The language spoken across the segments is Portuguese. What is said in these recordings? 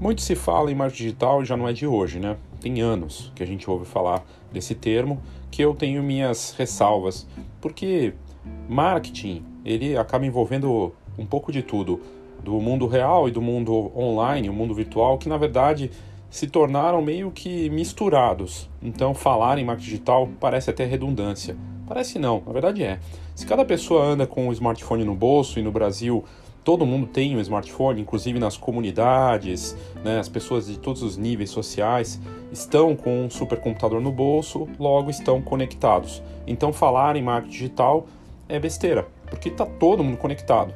Muito se fala em marketing digital já não é de hoje, né? Tem anos que a gente ouve falar desse termo, que eu tenho minhas ressalvas, porque marketing, ele acaba envolvendo um pouco de tudo, do mundo real e do mundo online, o mundo virtual, que na verdade se tornaram meio que misturados. Então, falar em marketing digital parece até redundância. Parece não, na verdade é. Se cada pessoa anda com um smartphone no bolso e no Brasil todo mundo tem um smartphone, inclusive nas comunidades, né, as pessoas de todos os níveis sociais estão com um supercomputador no bolso, logo estão conectados. Então falar em marketing digital é besteira, porque está todo mundo conectado.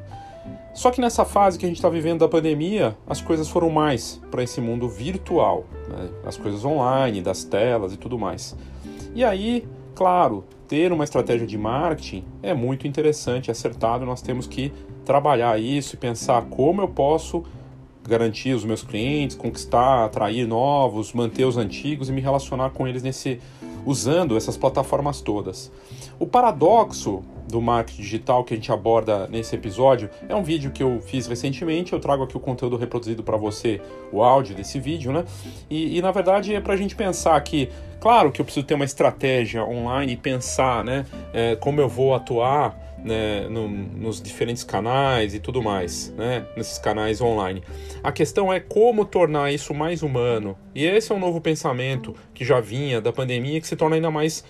Só que nessa fase que a gente está vivendo da pandemia, as coisas foram mais para esse mundo virtual, né? as coisas online, das telas e tudo mais. E aí, claro, ter uma estratégia de marketing é muito interessante, acertado. Nós temos que trabalhar isso e pensar como eu posso garantir os meus clientes, conquistar, atrair novos, manter os antigos e me relacionar com eles nesse usando essas plataformas todas. O paradoxo do marketing digital que a gente aborda nesse episódio é um vídeo que eu fiz recentemente. Eu trago aqui o conteúdo reproduzido para você, o áudio desse vídeo, né? E, e na verdade é para a gente pensar que, claro que eu preciso ter uma estratégia online e pensar, né, é, como eu vou atuar né, no, nos diferentes canais e tudo mais, né, nesses canais online. A questão é como tornar isso mais humano. E esse é um novo pensamento que já vinha da pandemia que se torna ainda mais,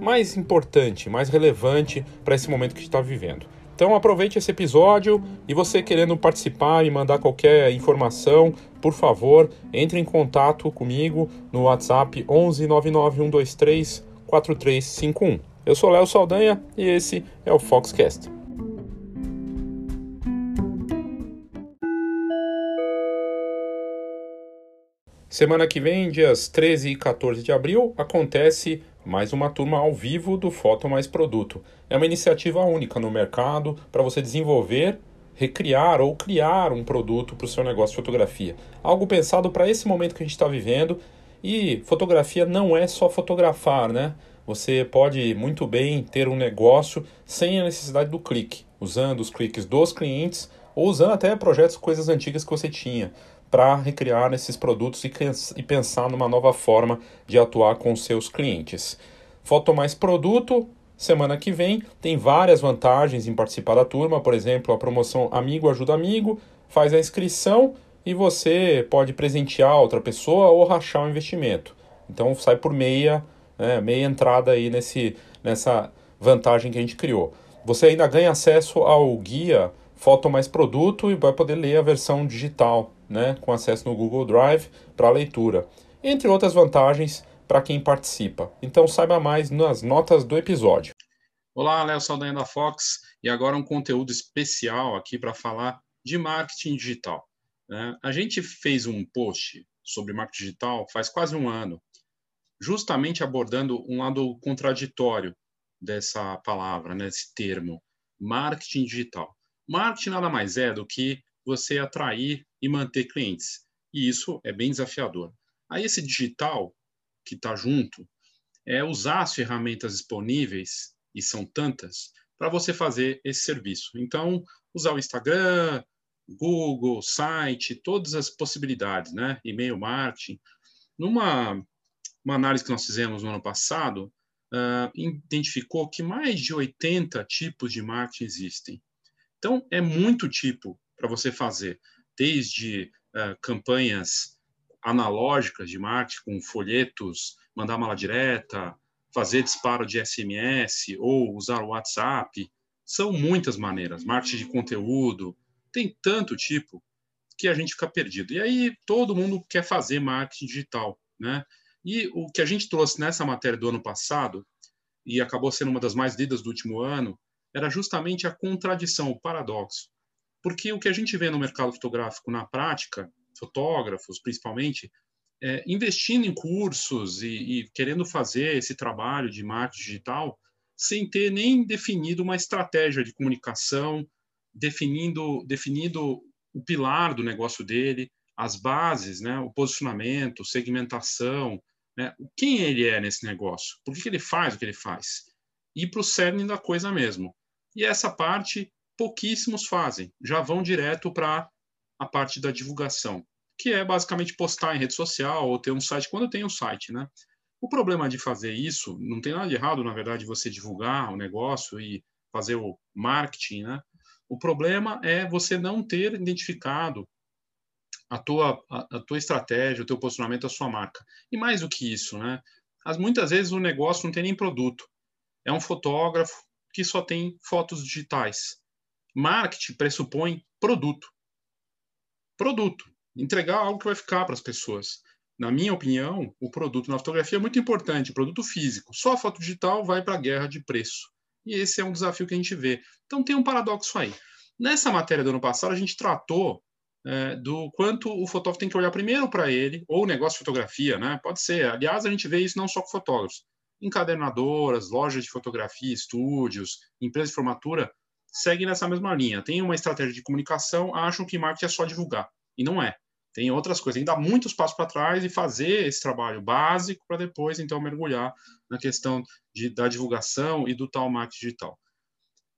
mais importante, mais relevante para esse momento que a gente está vivendo. Então aproveite esse episódio e você querendo participar e mandar qualquer informação, por favor, entre em contato comigo no WhatsApp 11 99123 4351. Eu sou Léo Saldanha e esse é o Foxcast. Semana que vem, dias 13 e 14 de abril, acontece mais uma turma ao vivo do Foto Mais Produto. É uma iniciativa única no mercado para você desenvolver, recriar ou criar um produto para o seu negócio de fotografia. Algo pensado para esse momento que a gente está vivendo. E fotografia não é só fotografar, né? você pode muito bem ter um negócio sem a necessidade do clique, usando os cliques dos clientes ou usando até projetos, coisas antigas que você tinha para recriar esses produtos e pensar numa nova forma de atuar com seus clientes. Foto mais produto, semana que vem, tem várias vantagens em participar da turma, por exemplo, a promoção Amigo Ajuda Amigo, faz a inscrição e você pode presentear outra pessoa ou rachar o investimento. Então sai por meia né, meia entrada aí nesse, nessa vantagem que a gente criou. Você ainda ganha acesso ao guia Foto Mais Produto e vai poder ler a versão digital, né, com acesso no Google Drive para leitura, entre outras vantagens para quem participa. Então saiba mais nas notas do episódio. Olá, Léo Saldanha da Fox e agora um conteúdo especial aqui para falar de marketing digital. Né? A gente fez um post sobre marketing digital faz quase um ano justamente abordando um lado contraditório dessa palavra, né, termo, marketing digital. Marketing nada mais é do que você atrair e manter clientes. E isso é bem desafiador. Aí esse digital que está junto é usar as ferramentas disponíveis, e são tantas, para você fazer esse serviço. Então, usar o Instagram, Google, site, todas as possibilidades, né? E-mail marketing. Numa uma análise que nós fizemos no ano passado uh, identificou que mais de 80 tipos de marketing existem. Então, é muito tipo para você fazer, desde uh, campanhas analógicas de marketing, com folhetos, mandar mala direta, fazer disparo de SMS ou usar o WhatsApp. São muitas maneiras. Marketing de conteúdo, tem tanto tipo que a gente fica perdido. E aí todo mundo quer fazer marketing digital, né? E o que a gente trouxe nessa matéria do ano passado, e acabou sendo uma das mais lidas do último ano, era justamente a contradição, o paradoxo. Porque o que a gente vê no mercado fotográfico na prática, fotógrafos principalmente, é, investindo em cursos e, e querendo fazer esse trabalho de marketing digital sem ter nem definido uma estratégia de comunicação, definindo, definindo o pilar do negócio dele, as bases, né, o posicionamento, segmentação, né? Quem ele é nesse negócio? Por que ele faz o que ele faz? Ir para o cerne da coisa mesmo. E essa parte pouquíssimos fazem, já vão direto para a parte da divulgação. que é basicamente postar em rede social ou ter um site quando tem um site, né? O problema de fazer isso, não tem nada de errado, na verdade, você divulgar o negócio e fazer o marketing, né? O problema é você não ter identificado a tua, a, a, tua estratégia, o teu posicionamento, a sua marca. E mais do que isso, né? As, muitas vezes o negócio não tem nem produto. É um fotógrafo que só tem fotos digitais. Marketing pressupõe produto. Produto. Entregar algo que vai ficar para as pessoas na minha opinião, o produto na fotografia é muito importante, produto físico. Só a foto digital vai para a guerra de preço. E esse é um desafio que a gente vê. Então tem um paradoxo aí. Nessa matéria do ano passado, a gente tratou é, do quanto o fotógrafo tem que olhar primeiro para ele, ou o negócio de fotografia, né? Pode ser. Aliás, a gente vê isso não só com fotógrafos. Encadernadoras, lojas de fotografia, estúdios, empresas de formatura, seguem nessa mesma linha. Tem uma estratégia de comunicação, acham que marketing é só divulgar. E não é tem outras coisas, tem que dar muitos passos para trás e fazer esse trabalho básico para depois, então, mergulhar na questão de, da divulgação e do tal marketing digital.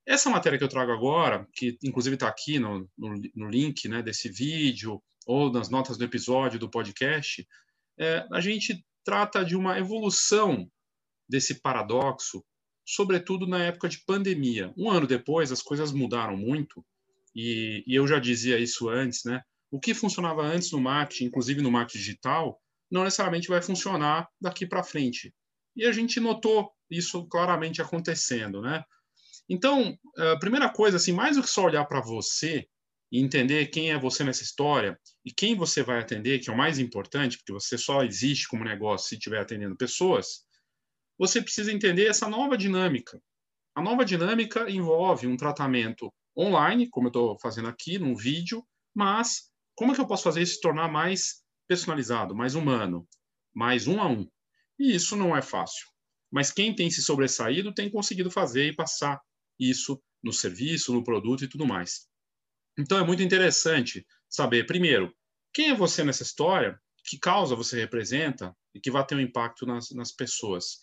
Essa matéria que eu trago agora, que inclusive está aqui no, no, no, link né, desse vídeo ou nas notas do episódio do podcast, é, a gente trata de uma evolução desse paradoxo, sobretudo na época de pandemia. Um ano depois, as coisas mudaram muito, e, e eu já dizia isso antes, né? o que funcionava antes no marketing, inclusive no marketing digital, não necessariamente vai funcionar daqui para frente. E a gente notou isso claramente acontecendo, né? Então, a primeira coisa, assim, mais do que só olhar para você e entender quem é você nessa história e quem você vai atender, que é o mais importante, porque você só existe como negócio se estiver atendendo pessoas, você precisa entender essa nova dinâmica. A nova dinâmica envolve um tratamento online, como eu estou fazendo aqui, num vídeo, mas como é que eu posso fazer isso se tornar mais personalizado, mais humano, mais um a um? E isso não é fácil. Mas quem tem se sobressaído tem conseguido fazer e passar isso no serviço, no produto e tudo mais. Então é muito interessante saber, primeiro, quem é você nessa história, que causa você representa e que vai ter um impacto nas, nas pessoas.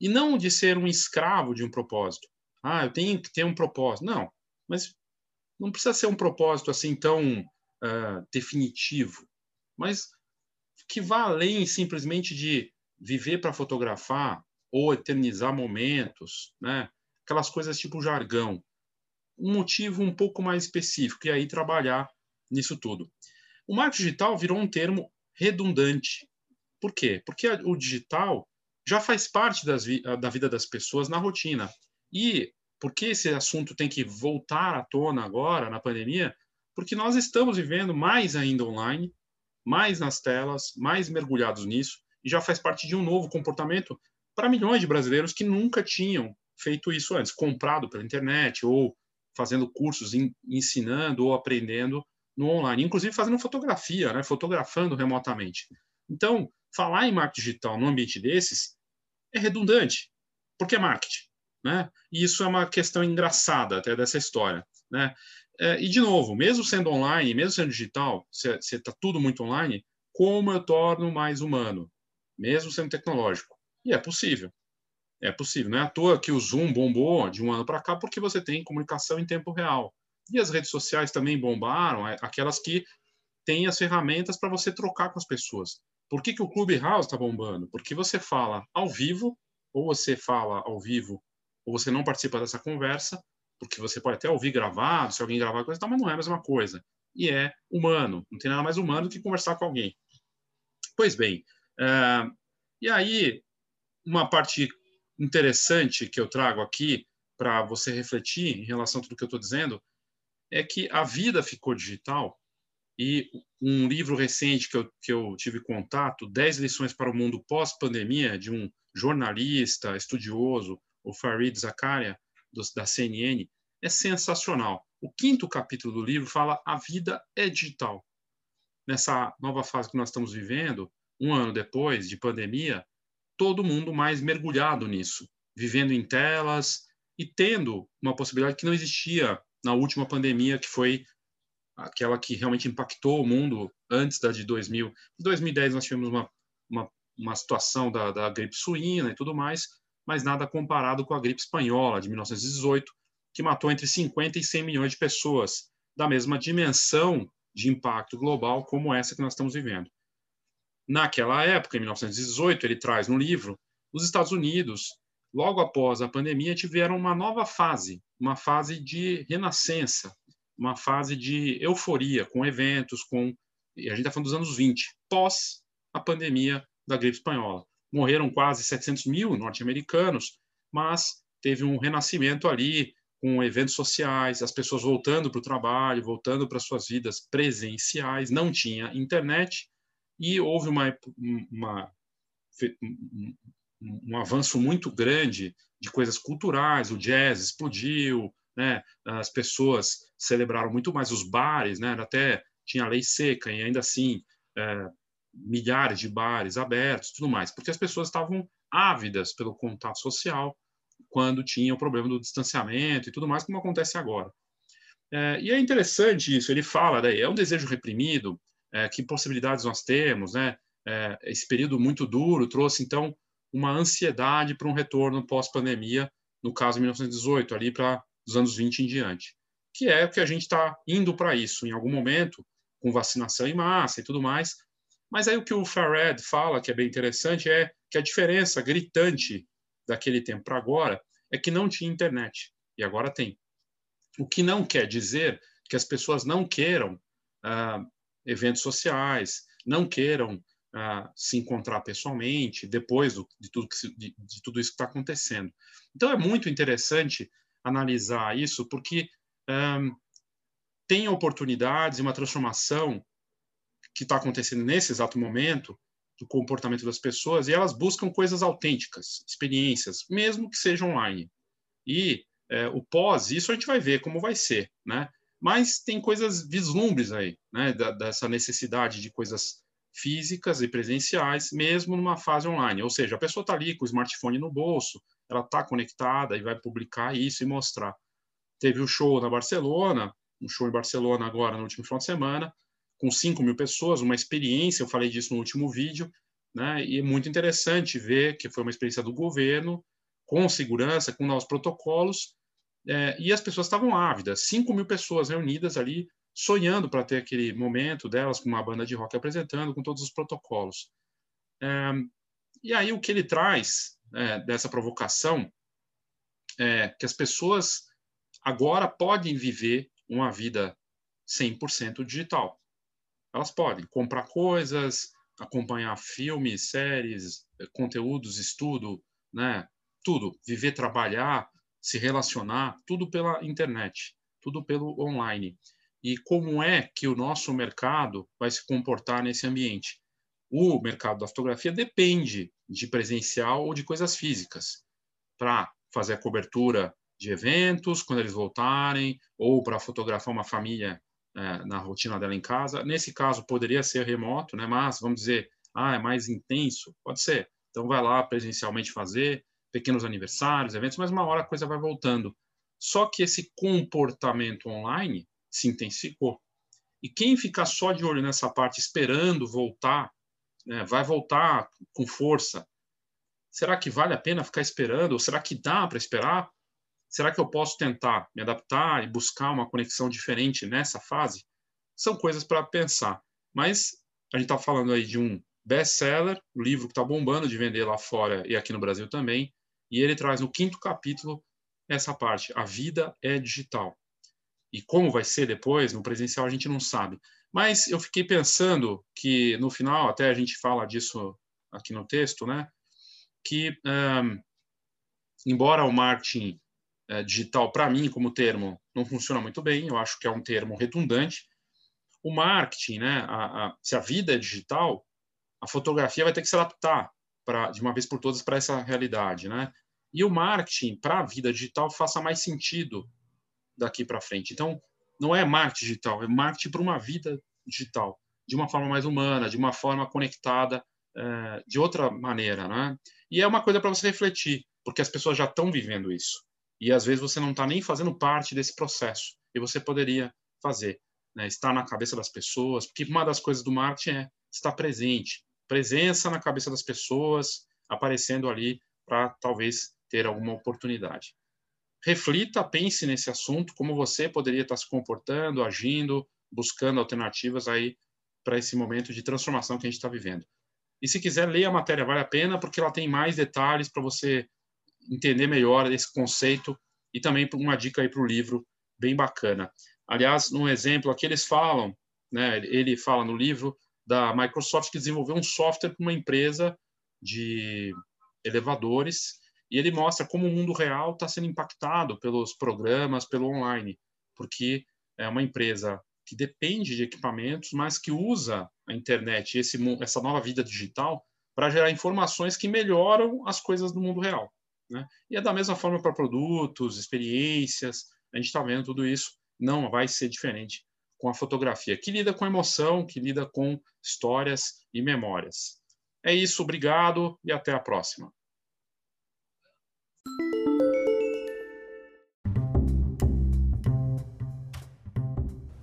E não de ser um escravo de um propósito. Ah, eu tenho que ter um propósito. Não, mas não precisa ser um propósito assim tão uh, definitivo, mas que vá além simplesmente de viver para fotografar ou eternizar momentos, né? aquelas coisas tipo jargão. Um motivo um pouco mais específico, e aí trabalhar nisso tudo. O marketing digital virou um termo redundante. Por quê? Porque o digital já faz parte vi da vida das pessoas na rotina. E por que esse assunto tem que voltar à tona agora, na pandemia? porque nós estamos vivendo mais ainda online, mais nas telas, mais mergulhados nisso, e já faz parte de um novo comportamento para milhões de brasileiros que nunca tinham feito isso antes, comprado pela internet ou fazendo cursos, ensinando ou aprendendo no online, inclusive fazendo fotografia, né, fotografando remotamente. Então, falar em marketing digital num ambiente desses é redundante, porque é marketing, né? E isso é uma questão engraçada até dessa história, né? É, e, de novo, mesmo sendo online, mesmo sendo digital, se está tudo muito online, como eu torno mais humano, mesmo sendo tecnológico? E é possível. É possível. Não é à toa que o Zoom bombou de um ano para cá, porque você tem comunicação em tempo real. E as redes sociais também bombaram, é, aquelas que têm as ferramentas para você trocar com as pessoas. Por que, que o Clubhouse está bombando? Porque você fala ao vivo, ou você fala ao vivo, ou você não participa dessa conversa, porque você pode até ouvir gravado, se alguém gravar coisa, mas não é a mesma coisa. E é humano, não tem nada mais humano do que conversar com alguém. Pois bem, uh, e aí, uma parte interessante que eu trago aqui para você refletir em relação a tudo que eu estou dizendo é que a vida ficou digital e um livro recente que eu, que eu tive contato, 10 lições para o mundo pós-pandemia, de um jornalista, estudioso, o Farid Zakaria, do, da CNN é sensacional. O quinto capítulo do livro fala a vida é digital. Nessa nova fase que nós estamos vivendo, um ano depois de pandemia, todo mundo mais mergulhado nisso, vivendo em telas e tendo uma possibilidade que não existia na última pandemia, que foi aquela que realmente impactou o mundo antes da de 2000. Em 2010 nós tivemos uma, uma, uma situação da, da gripe suína e tudo mais, mas nada comparado com a gripe espanhola de 1918, que matou entre 50 e 100 milhões de pessoas, da mesma dimensão de impacto global como essa que nós estamos vivendo. Naquela época, em 1918, ele traz no livro, os Estados Unidos, logo após a pandemia, tiveram uma nova fase, uma fase de renascença, uma fase de euforia, com eventos, com. E a gente está falando dos anos 20, pós a pandemia da gripe espanhola. Morreram quase 700 mil norte-americanos, mas teve um renascimento ali, com eventos sociais, as pessoas voltando para o trabalho, voltando para suas vidas presenciais, não tinha internet, e houve uma, uma, um, um avanço muito grande de coisas culturais, o jazz explodiu, né? as pessoas celebraram muito mais os bares, né? até tinha lei seca e ainda assim é, milhares de bares abertos, tudo mais, porque as pessoas estavam ávidas pelo contato social quando tinha o problema do distanciamento e tudo mais, como acontece agora. É, e é interessante isso, ele fala, né, é um desejo reprimido, é, que possibilidades nós temos, né? É, esse período muito duro trouxe, então, uma ansiedade para um retorno pós-pandemia, no caso 1918, ali para os anos 20 em diante, que é o que a gente está indo para isso em algum momento, com vacinação em massa e tudo mais. Mas aí o que o Fared fala, que é bem interessante, é que a diferença gritante daquele tempo para agora é que não tinha internet, e agora tem. O que não quer dizer que as pessoas não queiram ah, eventos sociais, não queiram ah, se encontrar pessoalmente depois do, de, tudo que, de, de tudo isso que está acontecendo. Então é muito interessante analisar isso, porque um, tem oportunidades e uma transformação que está acontecendo nesse exato momento do comportamento das pessoas e elas buscam coisas autênticas, experiências, mesmo que seja online. E é, o pós, isso a gente vai ver como vai ser, né? Mas tem coisas vislumbres aí, né? Da, dessa necessidade de coisas físicas e presenciais, mesmo numa fase online. Ou seja, a pessoa está ali com o smartphone no bolso, ela está conectada e vai publicar isso e mostrar. Teve o um show na Barcelona, um show em Barcelona agora no último final de semana, com 5 mil pessoas, uma experiência, eu falei disso no último vídeo, né? E é muito interessante ver que foi uma experiência do governo, com segurança, com novos protocolos, é, e as pessoas estavam ávidas, 5 mil pessoas reunidas ali sonhando para ter aquele momento delas com uma banda de rock apresentando, com todos os protocolos. É, e aí o que ele traz é, dessa provocação é que as pessoas agora podem viver uma vida 100% digital. Elas podem comprar coisas, acompanhar filmes, séries, conteúdos, estudo, né? Tudo, viver, trabalhar, se relacionar, tudo pela internet, tudo pelo online e como é que o nosso mercado vai se comportar nesse ambiente. O mercado da fotografia depende de presencial ou de coisas físicas para fazer a cobertura de eventos quando eles voltarem ou para fotografar uma família é, na rotina dela em casa. Nesse caso poderia ser remoto, né? Mas vamos dizer, ah, é mais intenso, pode ser. Então vai lá presencialmente fazer pequenos aniversários, eventos, mas uma hora a coisa vai voltando. Só que esse comportamento online se intensificou. E quem ficar só de olho nessa parte, esperando voltar, né, vai voltar com força. Será que vale a pena ficar esperando? Ou será que dá para esperar? Será que eu posso tentar me adaptar e buscar uma conexão diferente nessa fase? São coisas para pensar. Mas a gente está falando aí de um best-seller, um livro que está bombando de vender lá fora e aqui no Brasil também. E ele traz no quinto capítulo essa parte: a vida é digital. E como vai ser depois, no presencial, a gente não sabe. Mas eu fiquei pensando que, no final, até a gente fala disso aqui no texto, né? Que, um, embora o marketing uh, digital, para mim, como termo, não funciona muito bem, eu acho que é um termo redundante, o marketing, né? A, a, se a vida é digital, a fotografia vai ter que se adaptar pra, de uma vez por todas para essa realidade, né? E o marketing para a vida digital faça mais sentido daqui para frente. Então, não é marketing digital, é marketing para uma vida digital, de uma forma mais humana, de uma forma conectada, é, de outra maneira, né? E é uma coisa para você refletir, porque as pessoas já estão vivendo isso. E às vezes você não está nem fazendo parte desse processo, e você poderia fazer, né? estar na cabeça das pessoas, porque uma das coisas do marketing é estar presente, presença na cabeça das pessoas, aparecendo ali para talvez ter alguma oportunidade reflita, pense nesse assunto, como você poderia estar se comportando, agindo buscando alternativas aí para esse momento de transformação que a gente está vivendo. E se quiser ler a matéria, vale a pena, porque ela tem mais detalhes para você entender melhor esse conceito e também uma dica aí para o livro bem bacana. Aliás, num exemplo aqui eles falam, né, ele fala no livro da Microsoft que desenvolveu um software para uma empresa de elevadores e ele mostra como o mundo real está sendo impactado pelos programas, pelo online, porque é uma empresa que depende de equipamentos, mas que usa a internet, esse, essa nova vida digital, para gerar informações que melhoram as coisas do mundo real. Né? E é da mesma forma para produtos, experiências, a gente está vendo tudo isso, não vai ser diferente com a fotografia, que lida com emoção, que lida com histórias e memórias. É isso, obrigado e até a próxima.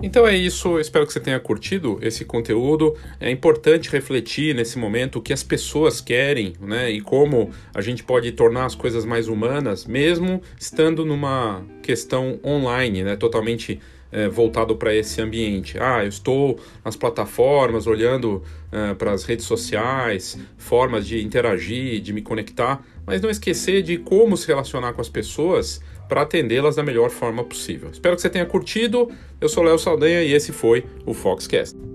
Então é isso, espero que você tenha curtido esse conteúdo. É importante refletir nesse momento o que as pessoas querem, né? E como a gente pode tornar as coisas mais humanas, mesmo estando numa questão online, né? Totalmente é, voltado para esse ambiente. Ah, eu estou nas plataformas, olhando é, para as redes sociais, formas de interagir, de me conectar, mas não esquecer de como se relacionar com as pessoas para atendê-las da melhor forma possível. Espero que você tenha curtido. Eu sou Léo Saldanha e esse foi o Foxcast.